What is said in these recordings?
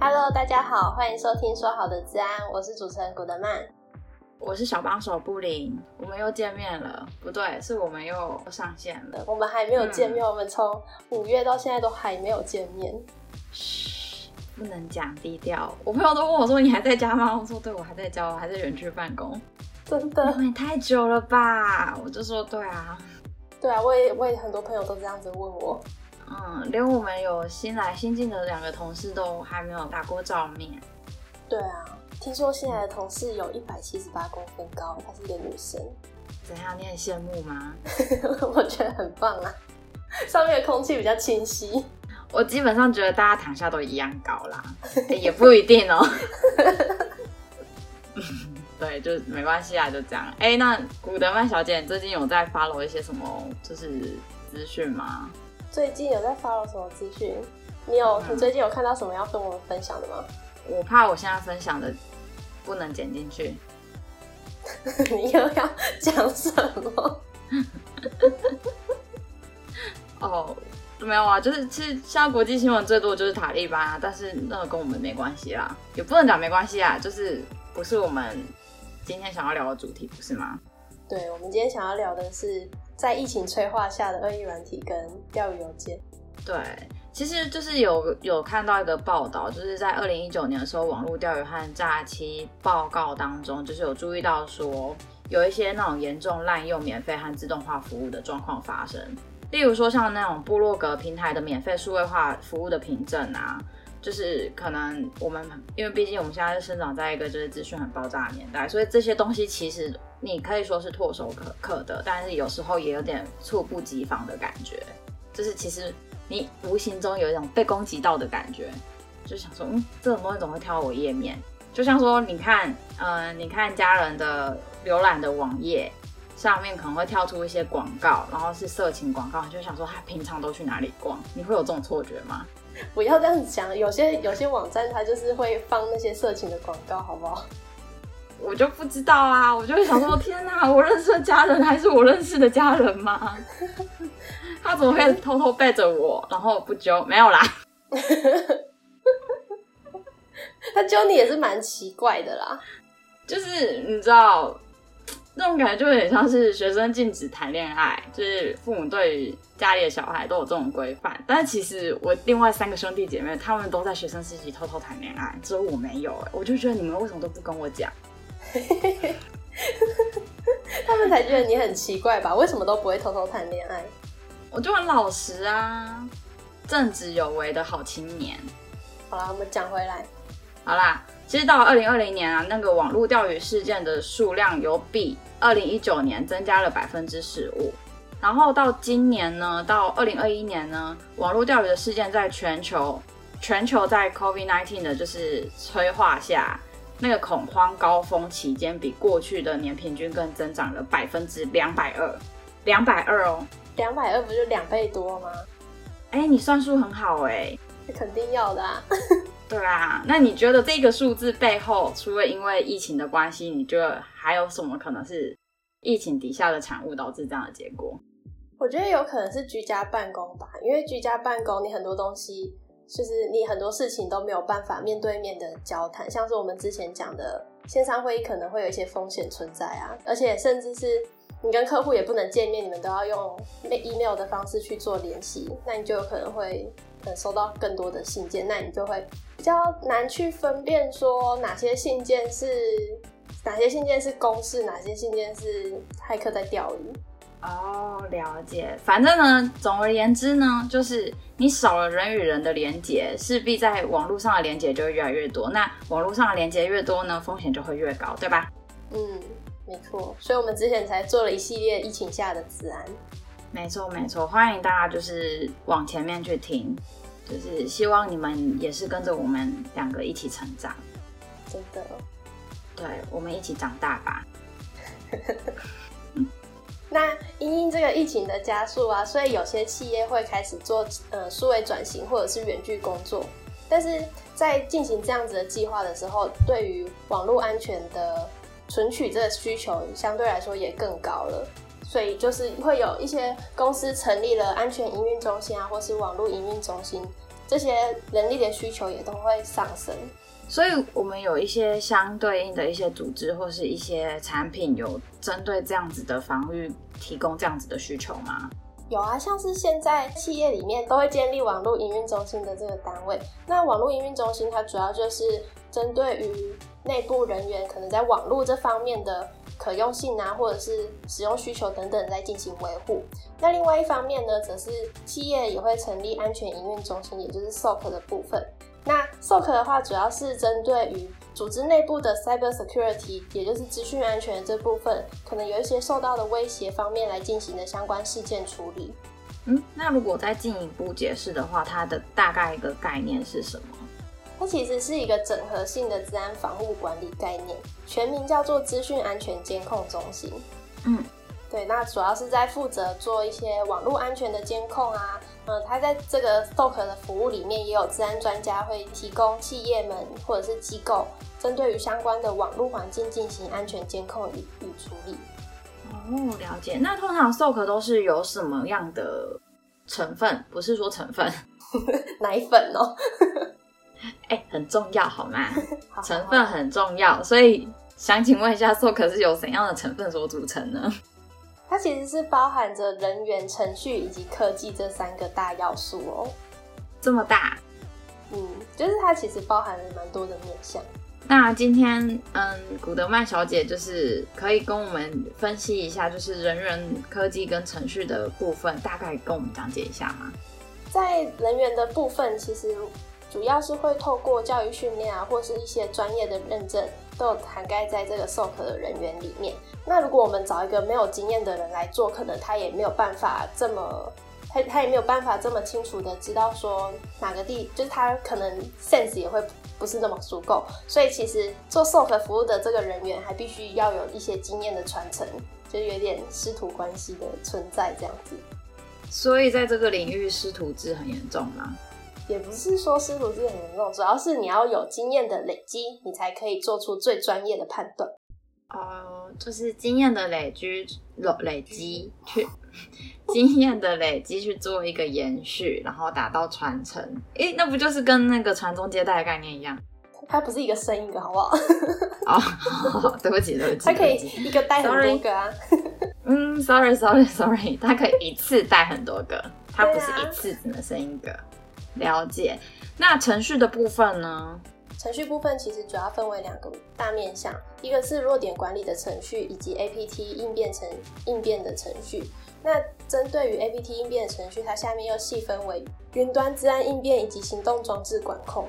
Hello，大家好，欢迎收听说好的治安，我是主持人古德曼，我是小帮手布林，我们又见面了，不对，是我们又上线了，我们还没有见面，嗯、我们从五月到现在都还没有见面，嘘，不能讲低调。我朋友都问我说：“你还在家吗？”我说：“对，我还在家，我还在园区办公。”真的，你太久了吧？我就说：“对啊，对啊，我也我也很多朋友都这样子问我。”嗯，连我们有新来新进的两个同事都还没有打过照面。对啊，听说新来的同事有一百七十八公分高，她是一个女生。怎样？你很羡慕吗？我觉得很棒啊，上面的空气比较清晰。我基本上觉得大家躺下都一样高啦，欸、也不一定哦。对，就没关系啊，就这样。哎、欸，那古德曼小姐，你最近有在 follow 一些什么就是资讯吗？最近有在 follow 什么资讯？你有、嗯？你最近有看到什么要跟我们分享的吗？我怕我现在分享的不能剪进去。你又要讲什么？哦，没有啊，就是其实现在国际新闻最多的就是塔利班啊，但是那个跟我们没关系啦，也不能讲没关系啊，就是不是我们今天想要聊的主题，不是吗？对，我们今天想要聊的是在疫情催化下的恶意软体跟钓鱼邮件。对，其实就是有有看到一个报道，就是在二零一九年的时候，网络钓鱼和诈欺报告当中，就是有注意到说有一些那种严重滥用免费和自动化服务的状况发生，例如说像那种部落格平台的免费数位化服务的凭证啊。就是可能我们，因为毕竟我们现在是生长在一个就是资讯很爆炸的年代，所以这些东西其实你可以说是唾手可可得，但是有时候也有点猝不及防的感觉。就是其实你无形中有一种被攻击到的感觉，就想说，嗯，这种东西怎么会跳到我页面？就像说，你看，嗯、你看家人的浏览的网页上面可能会跳出一些广告，然后是色情广告，你就想说他平常都去哪里逛？你会有这种错觉吗？不要这样子讲，有些有些网站它就是会放那些色情的广告，好不好？我就不知道啊，我就会想说，天哪，我认识的家人还是我认识的家人吗？他怎么会偷偷背着我，然后不揪？没有啦，他揪你也是蛮奇怪的啦，就是你知道。那种感觉就有点像是学生禁止谈恋爱，就是父母对于家里的小孩都有这种规范。但其实我另外三个兄弟姐妹，他们都在学生时期偷偷谈恋爱，只有我没有。哎，我就觉得你们为什么都不跟我讲？他们才觉得你很奇怪吧？为什么都不会偷偷谈恋爱？我就很老实啊，正直有为的好青年。好啦，我们讲回来。好啦，其实到了二零二零年啊，那个网络钓鱼事件的数量有比二零一九年增加了百分之十五，然后到今年呢，到二零二一年呢，网络钓鱼的事件在全球，全球在 COVID-19 的就是催化下，那个恐慌高峰期间，比过去的年平均更增长了百分之两百二，两百二哦，两百二不就两倍多吗？哎，你算数很好哎，是肯定要的啊。对啊，那你觉得这个数字背后，除了因为疫情的关系，你觉得还有什么可能是疫情底下的产物导致这样的结果？我觉得有可能是居家办公吧，因为居家办公，你很多东西就是你很多事情都没有办法面对面的交谈，像是我们之前讲的线上会议可能会有一些风险存在啊，而且甚至是你跟客户也不能见面，你们都要用 email 的方式去做联系，那你就有可能会。收到更多的信件，那你就会比较难去分辨说哪些信件是哪些信件是公事，哪些信件是骇客在钓鱼。哦，了解。反正呢，总而言之呢，就是你少了人与人的连接，势必在网络上的连接就会越来越多。那网络上的连接越多呢，风险就会越高，对吧？嗯，没错。所以我们之前才做了一系列疫情下的治安。没错没错，欢迎大家就是往前面去听，就是希望你们也是跟着我们两个一起成长，真的，对，我们一起长大吧。那因应这个疫情的加速啊，所以有些企业会开始做呃数位转型或者是远距工作，但是在进行这样子的计划的时候，对于网络安全的存取这个需求相对来说也更高了。所以就是会有一些公司成立了安全营运中心啊，或是网络营运中心，这些人力的需求也都会上升。所以，我们有一些相对应的一些组织或是一些产品，有针对这样子的防御提供这样子的需求吗？有啊，像是现在企业里面都会建立网络营运中心的这个单位。那网络营运中心它主要就是针对于内部人员可能在网络这方面的可用性啊，或者是使用需求等等在进行维护。那另外一方面呢，则是企业也会成立安全营运中心，也就是 SOC 的部分。那 SOC 的话，主要是针对于组织内部的 cyber security，也就是资讯安全这部分，可能有一些受到的威胁方面来进行的相关事件处理。嗯，那如果再进一步解释的话，它的大概一个概念是什么？它其实是一个整合性的治安防护管理概念，全名叫做资讯安全监控中心。嗯。对，那主要是在负责做一些网络安全的监控啊，嗯，他在这个 SOC 的服务里面也有治安专家会提供企业们或者是机构，针对于相关的网络环境进行安全监控与与处理。哦，了解。那通常 SOC 都是有什么样的成分？不是说成分，奶粉哦。哎、欸，很重要好吗？好好好，成分很重要，所以想请问一下，SOC 是由怎样的成分所组成呢？它其实是包含着人员、程序以及科技这三个大要素哦。这么大？嗯，就是它其实包含了蛮多的面向。那今天，嗯，古德曼小姐就是可以跟我们分析一下，就是人员、科技跟程序的部分，大概跟我们讲解一下吗？在人员的部分，其实主要是会透过教育训练啊，或是一些专业的认证。都有涵盖在这个 SOC 的人员里面。那如果我们找一个没有经验的人来做，可能他也没有办法这么，他他也没有办法这么清楚的知道说哪个地，就是他可能 sense 也会不是那么足够。所以其实做 SOC 服务的这个人员，还必须要有一些经验的传承，就有点师徒关系的存在这样子。所以在这个领域，师徒制很严重吗？也不是说师徒制很严重，主要是你要有经验的累积，你才可以做出最专业的判断。哦、呃，就是经验的累积，累累积去 经验的累积去做一个延续，然后达到传承。诶，那不就是跟那个传宗接代的概念一样？它不是一个生一个，好不好？哦，对不起，对不起，它可以一个带很多个啊。嗯，sorry，sorry，sorry，它可以一次带很多个，它不是一次只能生一个。了解，那程序的部分呢？程序部分其实主要分为两个大面向，一个是弱点管理的程序，以及 APT 应变程应变的程序。那针对于 APT 应变的程序，它下面又细分为云端资安应变以及行动装置管控。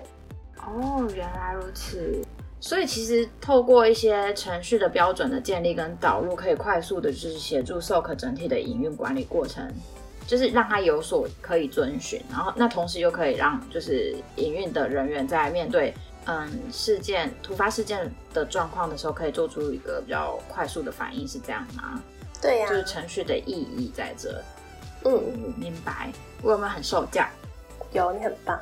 哦，原来如此。所以其实透过一些程序的标准的建立跟导入，可以快速的就是协助 SOC 整体的营运管理过程。就是让他有所可以遵循，然后那同时又可以让就是营运的人员在面对嗯事件突发事件的状况的时候，可以做出一个比较快速的反应，是这样吗？对呀、啊，就是程序的意义在这。嗯，明白。我有没有很受教？有，你很棒。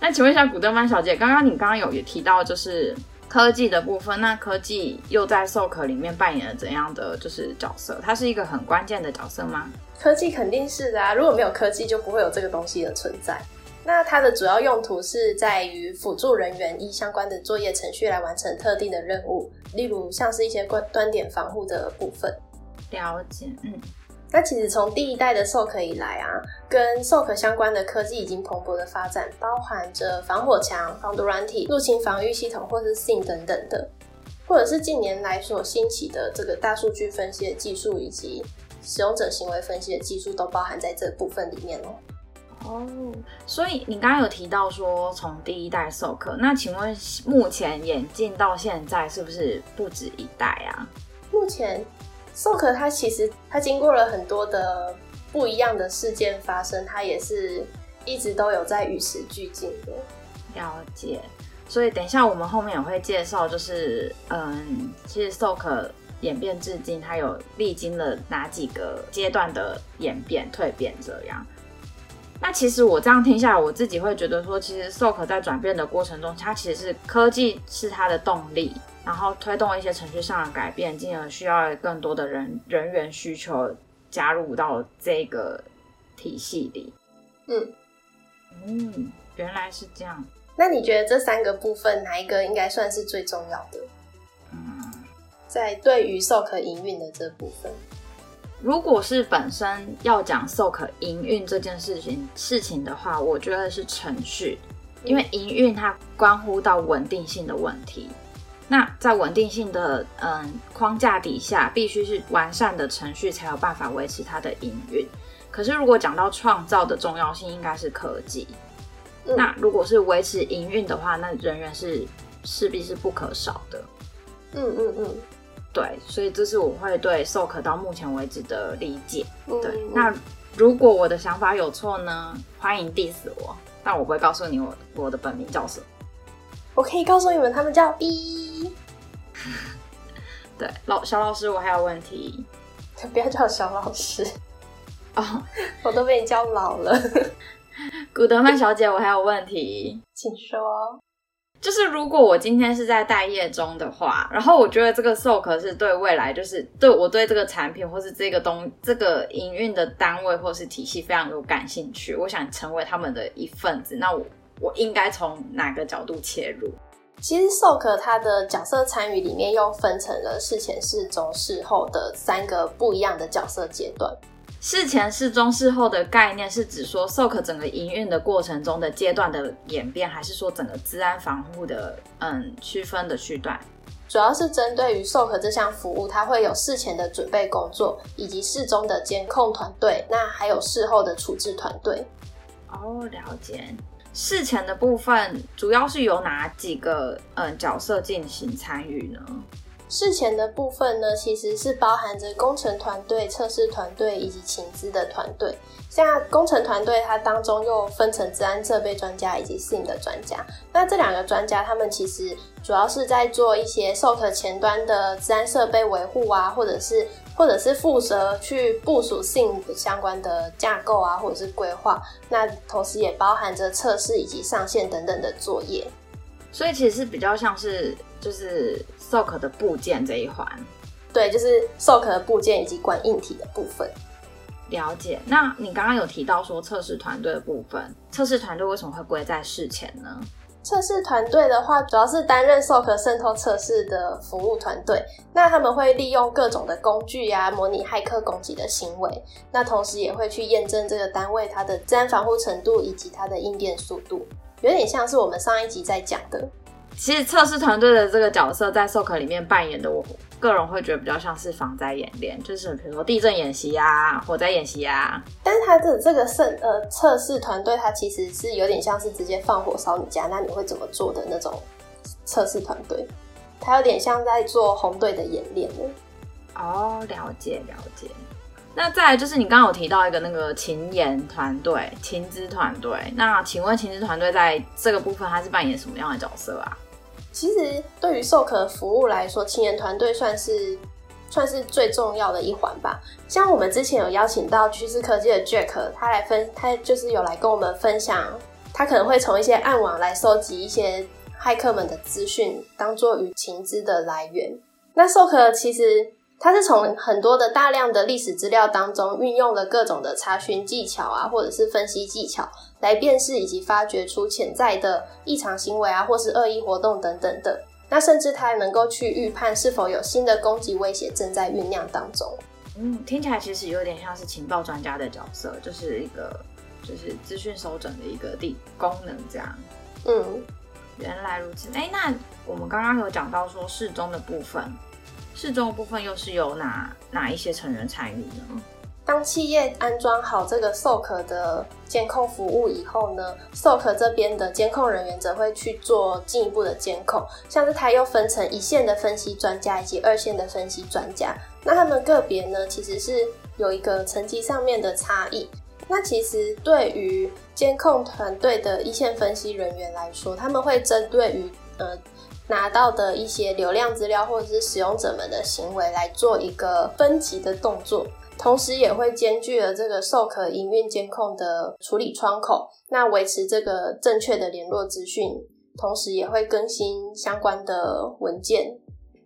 那请问一下古德曼小姐，刚刚你刚刚有也提到就是科技的部分，那科技又在 SOC 里面扮演了怎样的就是角色？它是一个很关键的角色吗？科技肯定是的啊，如果没有科技，就不会有这个东西的存在。那它的主要用途是在于辅助人员依相关的作业程序来完成特定的任务，例如像是一些端端点防护的部分。了解，嗯。那其实从第一代的 SOC 以来啊，跟 SOC 相关的科技已经蓬勃的发展，包含着防火墙、防毒软体、入侵防御系统或是 SIEM 等等的，或者是近年来所兴起的这个大数据分析的技术以及。使用者行为分析的技术都包含在这部分里面哦。哦，所以你刚刚有提到说从第一代 SOC，那请问目前演进到现在是不是不止一代啊？目前 SOC 它其实他经过了很多的不一样的事件发生，他也是一直都有在与时俱进的。了解。所以等一下我们后面也会介绍，就是嗯，其实 SOC。演变至今，他有历经了哪几个阶段的演变、蜕变？这样，那其实我这样听下来，我自己会觉得说，其实 SOC 在转变的过程中，它其实是科技是它的动力，然后推动一些程序上的改变，进而需要更多的人人员需求加入到这个体系里。嗯，嗯，原来是这样。那你觉得这三个部分哪一个应该算是最重要的？嗯，在对于 SOC 营运的这部分，如果是本身要讲 SOC 营运这件事情事情的话，我觉得是程序，因为营运它关乎到稳定性的问题。那在稳定性的嗯框架底下，必须是完善的程序才有办法维持它的营运。可是如果讲到创造的重要性，应该是科技。嗯、那如果是维持营运的话，那人员是势必是不可少的。嗯嗯嗯，对，所以这是我会对 SOK 到目前为止的理解。嗯、对，那如果我的想法有错呢？欢迎 diss 我，但我不会告诉你我我的本名叫什么。我可以告诉你们，他们叫 B。对，老小老师，我还有问题。不要叫小老师哦，我都被你叫老了。古德曼小姐，我还有问题，请说。就是如果我今天是在待业中的话，然后我觉得这个 SOC 是对未来，就是对我对这个产品或是这个东这个营运的单位或是体系非常有感兴趣，我想成为他们的一份子，那我我应该从哪个角度切入？其实 SOC 它的角色参与里面又分成了事前、事中、事后的三个不一样的角色阶段。事前、事中、事后的概念是指说，SOC 整个营运的过程中的阶段的演变，还是说整个治安防护的嗯区分的区段？主要是针对于 SOC 这项服务，它会有事前的准备工作，以及事中的监控团队，那还有事后的处置团队。哦，了解。事前的部分主要是由哪几个嗯角色进行参与呢？事前的部分呢，其实是包含着工程团队、测试团队以及请资的团队。像工程团队，它当中又分成治安设备专家以及 SIM 的专家。那这两个专家，他们其实主要是在做一些 SOC 前端的治安设备维护啊，或者是或者是负责去部署 SIM 相关的架构啊，或者是规划。那同时也包含着测试以及上线等等的作业。所以其实是比较像是就是 SOC 的部件这一环，对，就是 SOC 的部件以及管硬体的部分。了解。那你刚刚有提到说测试团队的部分，测试团队为什么会归在事前呢？测试团队的话，主要是担任 SOC 渗透测试的服务团队。那他们会利用各种的工具呀、啊，模拟骇客攻击的行为。那同时也会去验证这个单位它的自然防护程度以及它的应变速度。有点像是我们上一集在讲的。其实测试团队的这个角色在 SOC 里面扮演的，我个人会觉得比较像是防灾演练，就是比如说地震演习啊、火灾演习啊。但是他的这个测呃测试团队，他其实是有点像是直接放火烧你家，那你会怎么做的那种测试团队？他有点像在做红队的演练呢。哦，了解了解。那再来就是你刚刚有提到一个那个情研团队、情资团队，那请问情资团队在这个部分它是扮演什么样的角色啊？其实对于 SOC 服务来说，青年团队算是算是最重要的一环吧。像我们之前有邀请到趋势科技的 Jack，他来分，他就是有来跟我们分享，他可能会从一些暗网来收集一些骇客们的资讯，当做与情资的来源。那 SOC 其实。它是从很多的大量的历史资料当中运用了各种的查询技巧啊，或者是分析技巧来辨识以及发掘出潜在的异常行为啊，或是恶意活动等等的。那甚至它还能够去预判是否有新的攻击威胁正在酝酿当中。嗯，听起来其实有点像是情报专家的角色，就是一个就是资讯收整的一个地功能这样。嗯，原来如此。哎，那我们刚刚有讲到说适中的部分。事中部分又是由哪哪一些成员参与呢？当企业安装好这个 SOC 的监控服务以后呢，SOC 这边的监控人员则会去做进一步的监控，像是它又分成一线的分析专家以及二线的分析专家。那他们个别呢，其实是有一个层级上面的差异。那其实对于监控团队的一线分析人员来说，他们会针对于呃。拿到的一些流量资料或者是使用者们的行为来做一个分级的动作，同时也会兼具了这个授课营运监控的处理窗口，那维持这个正确的联络资讯，同时也会更新相关的文件。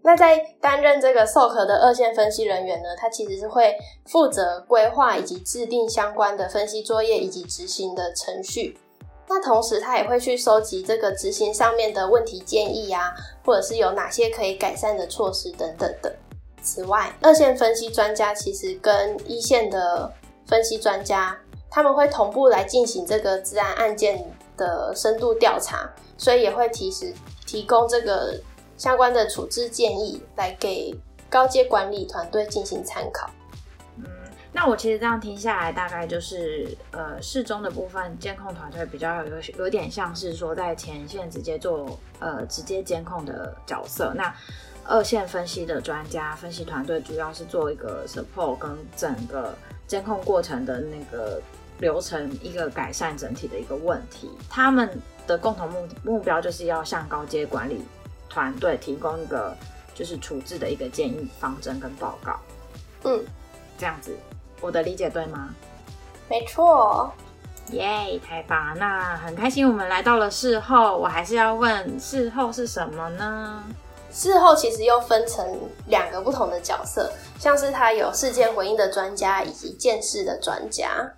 那在担任这个 SOC 的二线分析人员呢，他其实是会负责规划以及制定相关的分析作业以及执行的程序。那同时，他也会去收集这个执行上面的问题建议啊，或者是有哪些可以改善的措施等等的。此外，二线分析专家其实跟一线的分析专家，他们会同步来进行这个治安案件的深度调查，所以也会提示提供这个相关的处置建议，来给高阶管理团队进行参考。那我其实这样听下来，大概就是呃，事中的部分监控团队比较有有点像是说在前线直接做呃直接监控的角色。那二线分析的专家分析团队主要是做一个 support 跟整个监控过程的那个流程一个改善整体的一个问题。他们的共同目目标就是要向高阶管理团队提供一个就是处置的一个建议方针跟报告。嗯，这样子。我的理解对吗？没错，耶，太棒了！那很开心，我们来到了事后，我还是要问，事后是什么呢？事后其实又分成两个不同的角色，像是他有事件回应的专家以及见事的专家。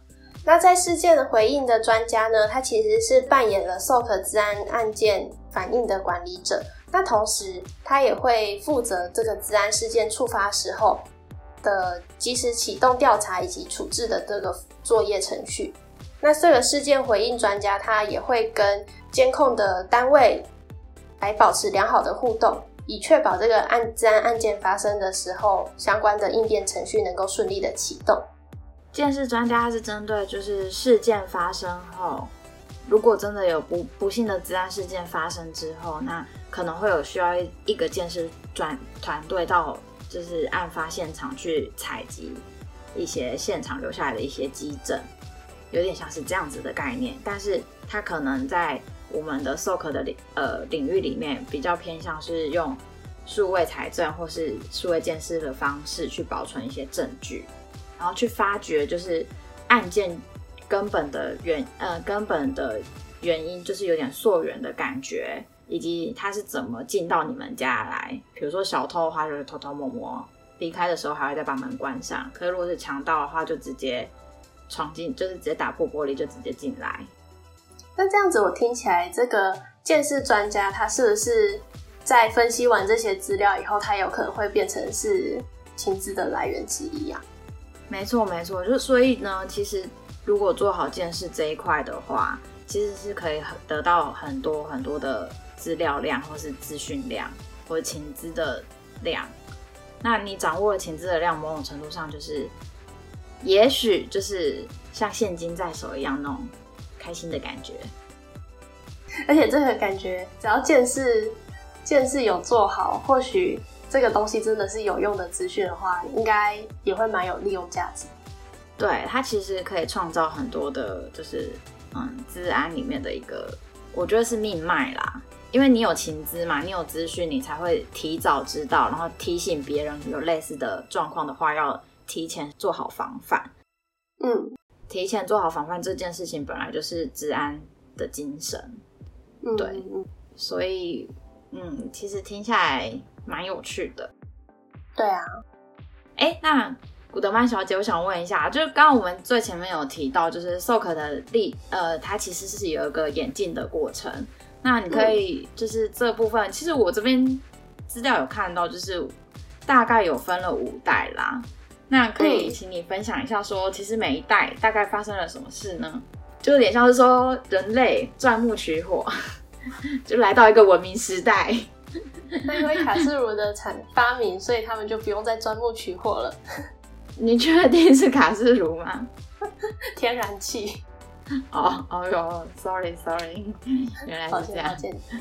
那在事件的回应的专家呢，他其实是扮演了 SOC 治安案件反应的管理者，那同时他也会负责这个治安事件触发时候。的及时启动调查以及处置的这个作业程序，那这个事件回应专家他也会跟监控的单位来保持良好的互动，以确保这个案资安案件发生的时候，相关的应变程序能够顺利的启动。鉴识专家是针对就是事件发生后，如果真的有不不幸的治安事件发生之后，那可能会有需要一个鉴识专团队到。就是案发现场去采集一些现场留下来的一些基证，有点像是这样子的概念。但是它可能在我们的 SOC 的领呃领域里面比较偏向是用数位采证或是数位监视的方式去保存一些证据，然后去发掘就是案件根本的原呃根本的原因，就是有点溯源的感觉。以及他是怎么进到你们家来？比如说小偷的话，就是偷偷摸摸离开的时候，还会再把门关上。可是如果是强盗的话，就直接闯进，就是直接打破玻璃就直接进来。那这样子，我听起来，这个鉴识专家他是不是在分析完这些资料以后，他有可能会变成是情资的来源之一啊？没错，没错。就所以呢，其实如果做好鉴识这一块的话，其实是可以得到很多很多的。资料量，或是资讯量，或者情资的量，那你掌握了情资的量，某种程度上就是，也许就是像现金在手一样那种开心的感觉。而且这个感觉，只要件事件事有做好，或许这个东西真的是有用的资讯的话，应该也会蛮有利用价值。对，它其实可以创造很多的，就是嗯，资安里面的一个，我觉得是命脉啦。因为你有情资嘛，你有资讯，你才会提早知道，然后提醒别人有类似的状况的话，要提前做好防范。嗯，提前做好防范这件事情本来就是治安的精神。嗯，对，所以，嗯，其实听下来蛮有趣的。对啊，哎，那古德曼小姐，我想问一下，就是刚刚我们最前面有提到，就是 SOC 的力，呃，它其实是有一个演进的过程。那你可以就是这部分，嗯、其实我这边资料有看到，就是大概有分了五代啦。那可以请你分享一下说，说其实每一代大概发生了什么事呢？就有点像是说人类钻木取火，就来到一个文明时代。那因为卡式炉的产发明，所以他们就不用再钻木取火了。你确定是卡式炉吗？天然气。哦哦哟，sorry sorry，原来是这样，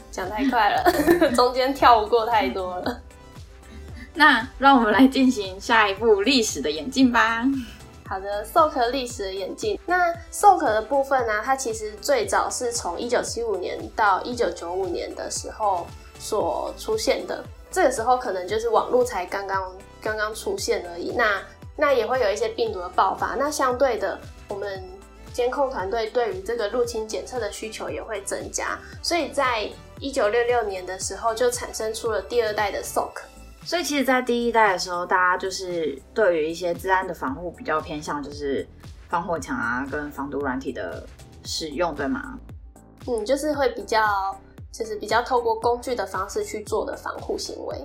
讲太快了，中间跳过太多了。那让我们来进行下一步历史的演进吧。好的，SOC 历史的演进。那 SOC 的部分呢、啊，它其实最早是从一九七五年到一九九五年的时候所出现的。这个时候可能就是网络才刚刚刚刚出现而已。那那也会有一些病毒的爆发。那相对的，我们。监控团队对于这个入侵检测的需求也会增加，所以在一九六六年的时候就产生出了第二代的 SOC。所以其实，在第一代的时候，大家就是对于一些治安的防护比较偏向，就是防火墙啊跟防毒软体的使用，对吗？嗯，就是会比较，就是比较透过工具的方式去做的防护行为。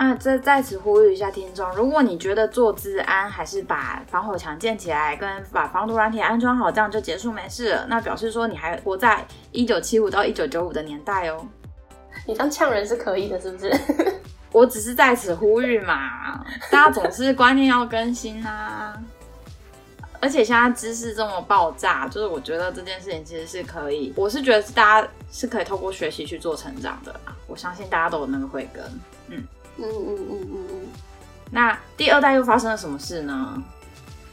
那这在此呼吁一下听众，如果你觉得做治安还是把防火墙建起来，跟把防毒软体安装好，这样就结束没事了，那表示说你还活在一九七五到一九九五的年代哦。你当呛人是可以的，是不是？我只是在此呼吁嘛，大家总是观念要更新啊。而且现在知识这么爆炸，就是我觉得这件事情其实是可以，我是觉得是大家是可以透过学习去做成长的啊。我相信大家都有那个慧根，嗯。嗯嗯嗯嗯嗯，那第二代又发生了什么事呢？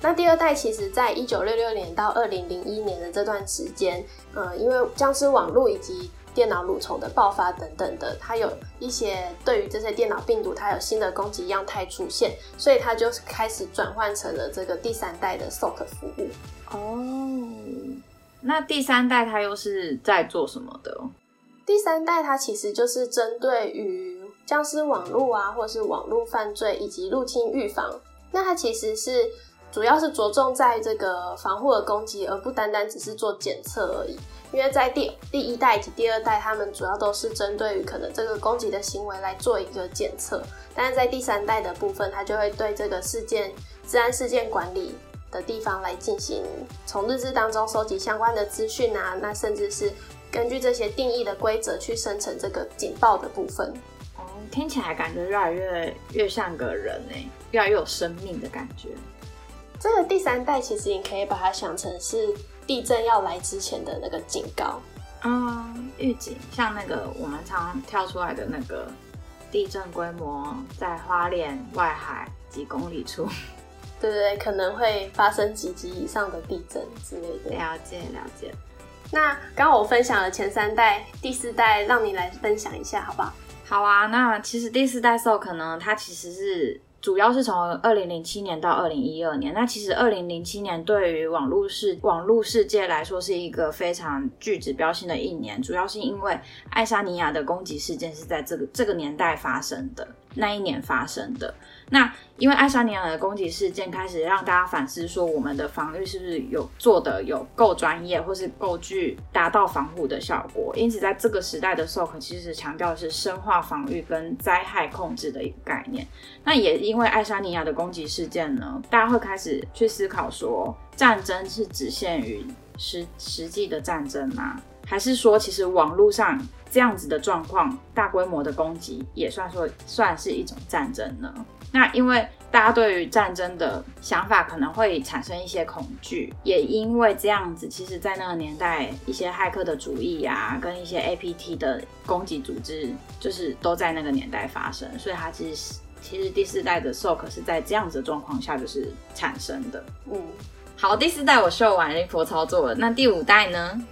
那第二代其实，在一九六六年到二零零一年的这段时间，呃，因为僵尸网络以及电脑蠕虫的爆发等等的，它有一些对于这些电脑病毒，它有新的攻击样态出现，所以它就开始转换成了这个第三代的 SOC 服务。哦，那第三代它又是在做什么的？第三代它其实就是针对于僵尸网络啊，或是网络犯罪以及入侵预防，那它其实是主要是着重在这个防护的攻击，而不单单只是做检测而已。因为在第第一代以及第二代，他们主要都是针对于可能这个攻击的行为来做一个检测，但是在第三代的部分，它就会对这个事件、治安事件管理的地方来进行从日志当中收集相关的资讯啊，那甚至是根据这些定义的规则去生成这个警报的部分。听起来感觉越来越越像个人哎，越来越有生命的感觉。这个第三代其实你可以把它想成是地震要来之前的那个警告，嗯，预警，像那个我们常常跳出来的那个地震规模在花莲外海几公里处，对 对对，可能会发生几级以上的地震之类的。了解了解。那刚刚我分享了前三代，第四代让你来分享一下好不好？好啊，那其实第四代 SOC 呢，它其实是主要是从二零零七年到二零一二年。那其实二零零七年对于网络世网络世界来说是一个非常具指标性的一年，主要是因为爱沙尼亚的攻击事件是在这个这个年代发生的，那一年发生的。那因为爱沙尼亚的攻击事件开始让大家反思，说我们的防御是不是有做的有够专业，或是够具达到防护的效果。因此，在这个时代的 SOC 其实强调的是深化防御跟灾害控制的一个概念。那也因为爱沙尼亚的攻击事件呢，大家会开始去思考说，战争是只限于实实际的战争吗？还是说，其实网络上这样子的状况，大规模的攻击也算说算是一种战争呢？那因为大家对于战争的想法可能会产生一些恐惧，也因为这样子，其实，在那个年代，一些骇客的主义啊，跟一些 APT 的攻击组织，就是都在那个年代发生，所以它其实其实第四代的 SOC 是在这样子的状况下就是产生的。嗯，好，第四代我秀完 Info 操作了，那第五代呢？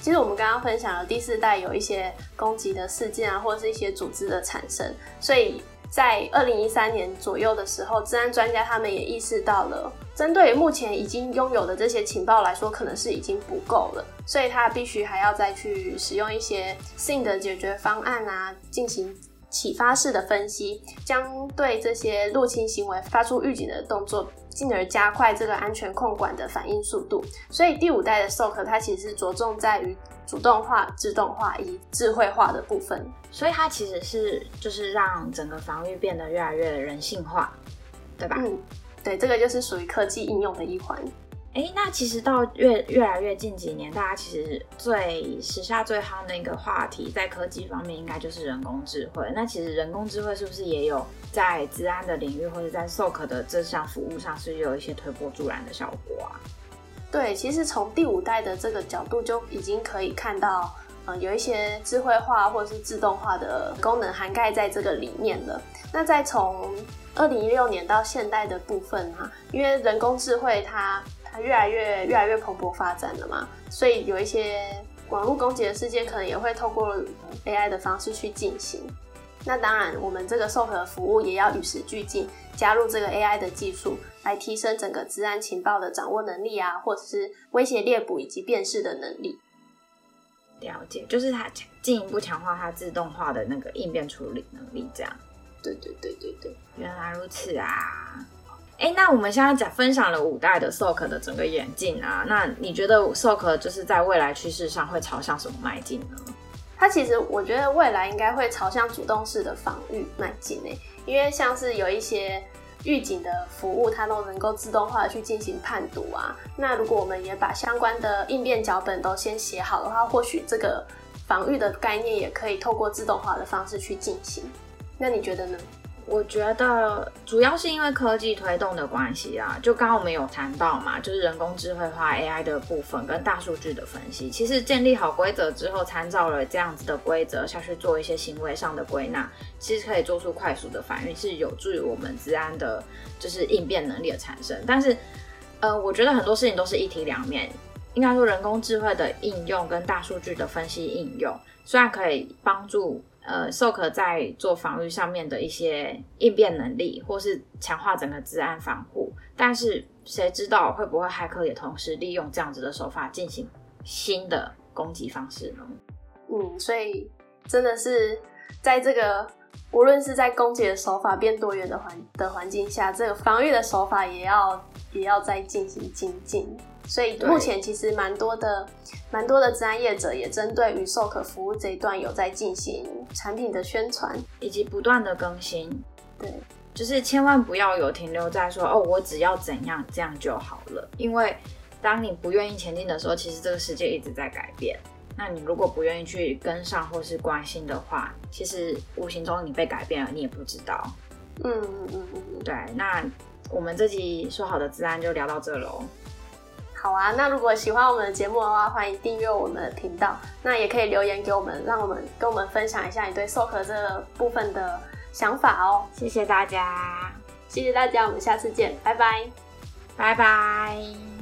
其实我们刚刚分享了第四代有一些攻击的事件啊，或者是一些组织的产生，所以。在二零一三年左右的时候，治安专家他们也意识到了，针对目前已经拥有的这些情报来说，可能是已经不够了，所以他必须还要再去使用一些新的解决方案啊，进行启发式的分析，将对这些入侵行为发出预警的动作，进而加快这个安全控管的反应速度。所以第五代的 SOC 它其实是着重在于主动化、自动化以及智慧化的部分。所以它其实是就是让整个防御变得越来越人性化，对吧？嗯，对，这个就是属于科技应用的一环。哎，那其实到越越来越近几年，大家其实最时下最夯的一个话题，在科技方面应该就是人工智慧。那其实人工智慧是不是也有在治安的领域，或者在 SOC 的这项服务上，是有一些推波助澜的效果啊？对，其实从第五代的这个角度就已经可以看到，呃，有一些智慧化或者是自动化的功能涵盖在这个里面了。那再从二零一六年到现代的部分啊，因为人工智慧它它越来越越来越蓬勃发展了嘛，所以有一些网络攻击的事件可能也会透过 AI 的方式去进行。那当然，我们这个 SOC 的服务也要与时俱进，加入这个 AI 的技术，来提升整个治安情报的掌握能力啊，或者是威胁猎捕以及辨识的能力。了解，就是它进一步强化它自动化的那个应变处理能力，这样。对对对对对，原来如此啊！哎，那我们现在讲分享了五代的 SOC 的整个演进啊，那你觉得 SOC 就是在未来趋势上会朝向什么迈进呢？它其实我觉得未来应该会朝向主动式的防御迈进诶，因为像是有一些预警的服务，它都能够自动化的去进行判读啊。那如果我们也把相关的应变脚本都先写好的话，或许这个防御的概念也可以透过自动化的方式去进行。那你觉得呢？我觉得主要是因为科技推动的关系啊，就刚刚我们有谈到嘛，就是人工智慧化 AI 的部分跟大数据的分析。其实建立好规则之后，参照了这样子的规则下去做一些行为上的归纳，其实可以做出快速的反应，是有助于我们治安的，就是应变能力的产生。但是，呃，我觉得很多事情都是一体两面，应该说人工智慧的应用跟大数据的分析应用，虽然可以帮助。呃，SOC 在做防御上面的一些应变能力，或是强化整个治安防护，但是谁知道会不会骇客也同时利用这样子的手法进行新的攻击方式呢？嗯，所以真的是在这个无论是在攻击的手法变多元的环的环境下，这个防御的手法也要也要再进行精进。所以目前其实蛮多的，蛮多的资安业者也针对于 SOC 服务这一段有在进行产品的宣传以及不断的更新。对，就是千万不要有停留在说哦，我只要怎样这样就好了。因为当你不愿意前进的时候，其实这个世界一直在改变。那你如果不愿意去跟上或是关心的话，其实无形中你被改变了，你也不知道。嗯嗯嗯嗯，对。那我们这集说好的资安就聊到这喽。好啊，那如果喜欢我们的节目的话，欢迎订阅我们的频道。那也可以留言给我们，让我们跟我们分享一下你对 SOC 这个部分的想法哦。谢谢大家，谢谢大家，我们下次见，拜拜，拜拜。